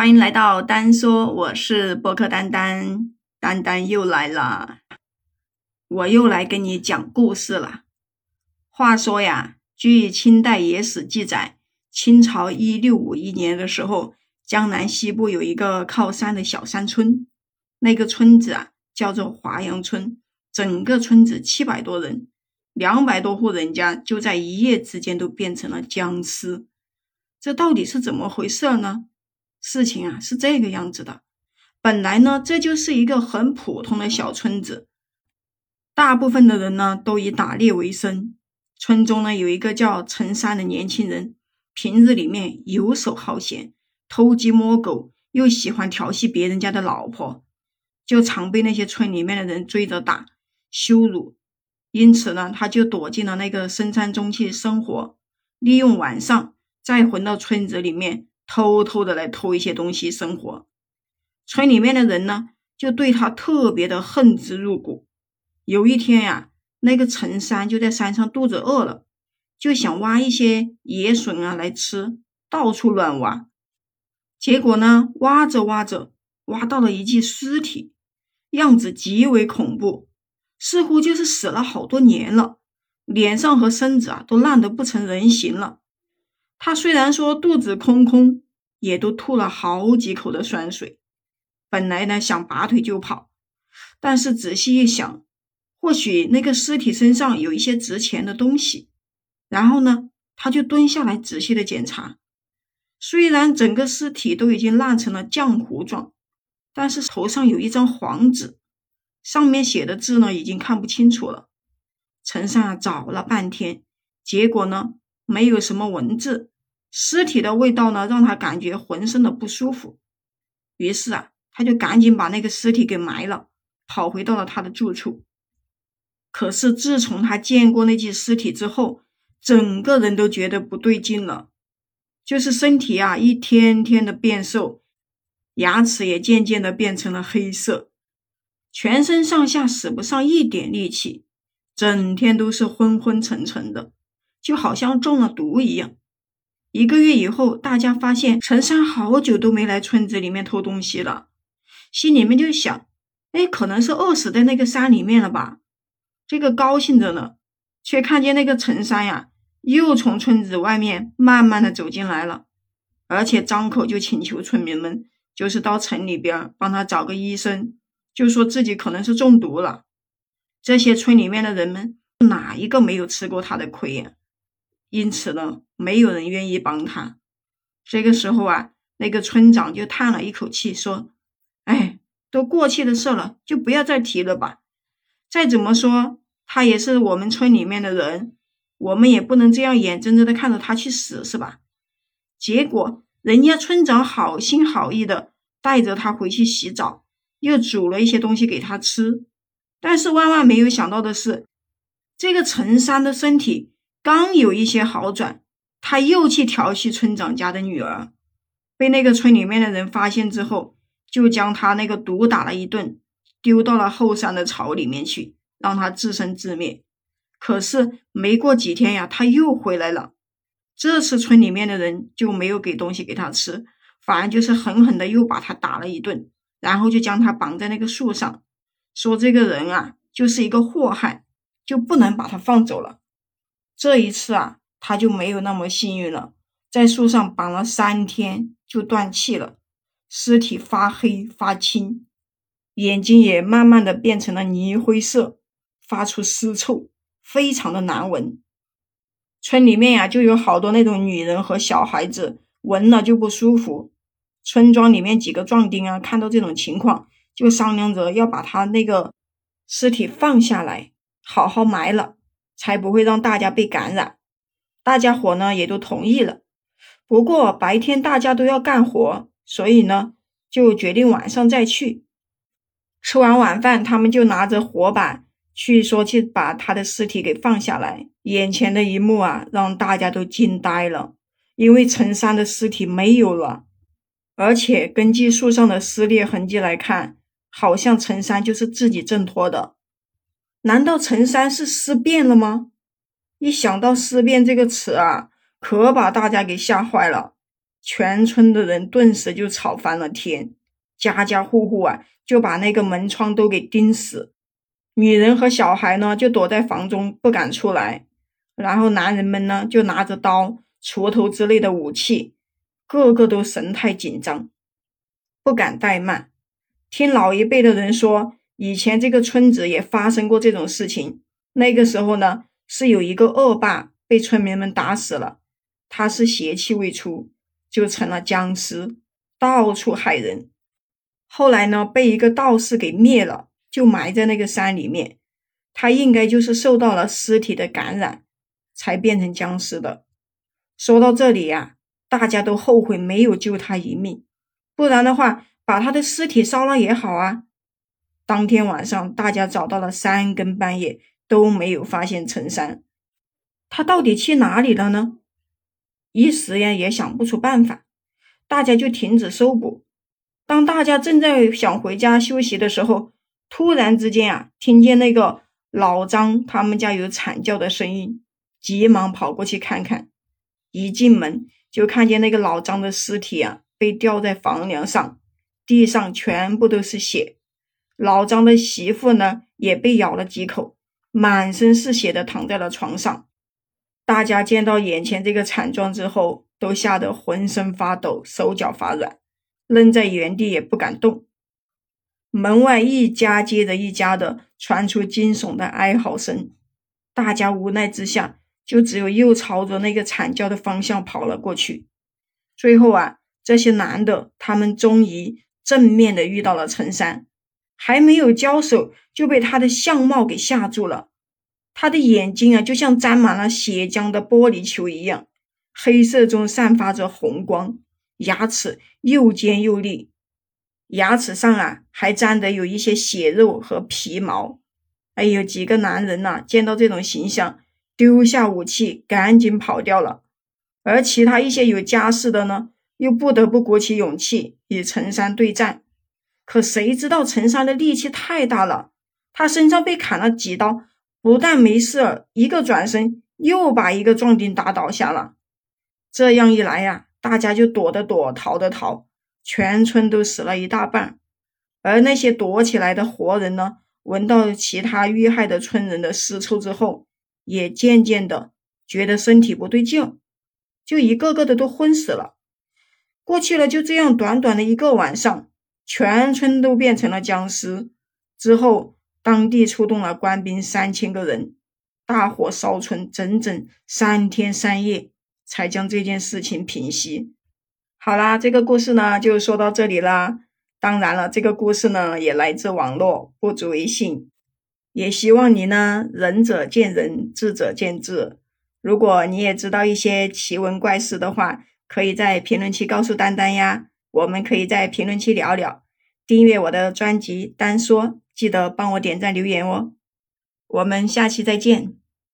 欢迎来到丹说，我是播客丹丹，丹丹又来了，我又来跟你讲故事了。话说呀，据清代野史记载，清朝一六五一年的时候，江南西部有一个靠山的小山村，那个村子啊叫做华阳村，整个村子七百多人，两百多户人家就在一夜之间都变成了僵尸，这到底是怎么回事呢？事情啊是这个样子的，本来呢这就是一个很普通的小村子，大部分的人呢都以打猎为生。村中呢有一个叫陈山的年轻人，平日里面游手好闲，偷鸡摸狗，又喜欢调戏别人家的老婆，就常被那些村里面的人追着打、羞辱。因此呢，他就躲进了那个深山中去生活，利用晚上再回到村子里面。偷偷的来偷一些东西生活，村里面的人呢就对他特别的恨之入骨。有一天呀，那个陈山就在山上肚子饿了，就想挖一些野笋啊来吃，到处乱挖。结果呢，挖着挖着，挖到了一具尸体，样子极为恐怖，似乎就是死了好多年了，脸上和身子啊都烂得不成人形了。他虽然说肚子空空，也都吐了好几口的酸水。本来呢想拔腿就跑，但是仔细一想，或许那个尸体身上有一些值钱的东西。然后呢，他就蹲下来仔细的检查。虽然整个尸体都已经烂成了浆糊状，但是头上有一张黄纸，上面写的字呢已经看不清楚了。陈善找了半天，结果呢没有什么文字。尸体的味道呢，让他感觉浑身的不舒服。于是啊，他就赶紧把那个尸体给埋了，跑回到了他的住处。可是自从他见过那具尸体之后，整个人都觉得不对劲了，就是身体啊一天天的变瘦，牙齿也渐渐的变成了黑色，全身上下使不上一点力气，整天都是昏昏沉沉的，就好像中了毒一样。一个月以后，大家发现陈山好久都没来村子里面偷东西了，心里面就想：哎，可能是饿死在那个山里面了吧？这个高兴着呢，却看见那个陈山呀，又从村子外面慢慢的走进来了，而且张口就请求村民们，就是到城里边帮他找个医生，就说自己可能是中毒了。这些村里面的人们哪一个没有吃过他的亏呀？因此呢，没有人愿意帮他。这个时候啊，那个村长就叹了一口气，说：“哎，都过去的事了，就不要再提了吧。再怎么说，他也是我们村里面的人，我们也不能这样眼睁睁的看着他去死，是吧？”结果，人家村长好心好意的带着他回去洗澡，又煮了一些东西给他吃。但是万万没有想到的是，这个陈三的身体。刚有一些好转，他又去调戏村长家的女儿，被那个村里面的人发现之后，就将他那个毒打了一顿，丢到了后山的草里面去，让他自生自灭。可是没过几天呀，他又回来了。这次村里面的人就没有给东西给他吃，反而就是狠狠的又把他打了一顿，然后就将他绑在那个树上，说这个人啊就是一个祸害，就不能把他放走了。这一次啊，他就没有那么幸运了，在树上绑了三天就断气了，尸体发黑发青，眼睛也慢慢的变成了泥灰色，发出尸臭，非常的难闻。村里面呀，就有好多那种女人和小孩子闻了就不舒服。村庄里面几个壮丁啊，看到这种情况，就商量着要把他那个尸体放下来，好好埋了。才不会让大家被感染，大家伙呢也都同意了。不过白天大家都要干活，所以呢就决定晚上再去。吃完晚饭，他们就拿着火把去说去把他的尸体给放下来。眼前的一幕啊，让大家都惊呆了，因为陈山的尸体没有了，而且根据树上的撕裂痕迹来看，好像陈山就是自己挣脱的。难道陈三是尸变了吗？一想到“尸变”这个词啊，可把大家给吓坏了。全村的人顿时就吵翻了天，家家户户啊就把那个门窗都给钉死，女人和小孩呢就躲在房中不敢出来，然后男人们呢就拿着刀、锄头之类的武器，个个都神态紧张，不敢怠慢。听老一辈的人说，以前这个村子也发生过这种事情，那个时候呢是有一个恶霸被村民们打死了，他是邪气未出。就成了僵尸，到处害人。后来呢，被一个道士给灭了，就埋在那个山里面。他应该就是受到了尸体的感染，才变成僵尸的。说到这里呀，大家都后悔没有救他一命，不然的话，把他的尸体烧了也好啊。当天晚上，大家找到了三更半夜都没有发现陈山，他到底去哪里了呢？一时呀也想不出办法，大家就停止搜捕。当大家正在想回家休息的时候，突然之间啊，听见那个老张他们家有惨叫的声音，急忙跑过去看看。一进门就看见那个老张的尸体啊，被吊在房梁上，地上全部都是血。老张的媳妇呢，也被咬了几口，满身是血的躺在了床上。大家见到眼前这个惨状之后，都吓得浑身发抖，手脚发软，愣在原地也不敢动。门外一家接着一家的传出惊悚的哀嚎声，大家无奈之下，就只有又朝着那个惨叫的方向跑了过去。最后啊，这些男的他们终于正面的遇到了陈山，还没有交手，就被他的相貌给吓住了。他的眼睛啊，就像沾满了血浆的玻璃球一样，黑色中散发着红光，牙齿又尖又利，牙齿上啊还沾的有一些血肉和皮毛。哎呦，几个男人呐，见到这种形象，丢下武器，赶紧跑掉了。而其他一些有家室的呢，又不得不鼓起勇气与陈山对战。可谁知道陈山的力气太大了，他身上被砍了几刀。不但没事，一个转身又把一个壮丁打倒下了。这样一来呀，大家就躲的躲，逃的逃，全村都死了一大半。而那些躲起来的活人呢，闻到其他遇害的村人的尸臭之后，也渐渐的觉得身体不对劲，就一个个的都昏死了。过去了就这样短短的一个晚上，全村都变成了僵尸。之后。当地出动了官兵三千个人，大火烧村整整三天三夜，才将这件事情平息。好啦，这个故事呢就说到这里啦。当然了，这个故事呢也来自网络，不足为信。也希望你呢仁者见仁，智者见智。如果你也知道一些奇闻怪事的话，可以在评论区告诉丹丹呀，我们可以在评论区聊聊。订阅我的专辑，单说。记得帮我点赞留言哦，我们下期再见。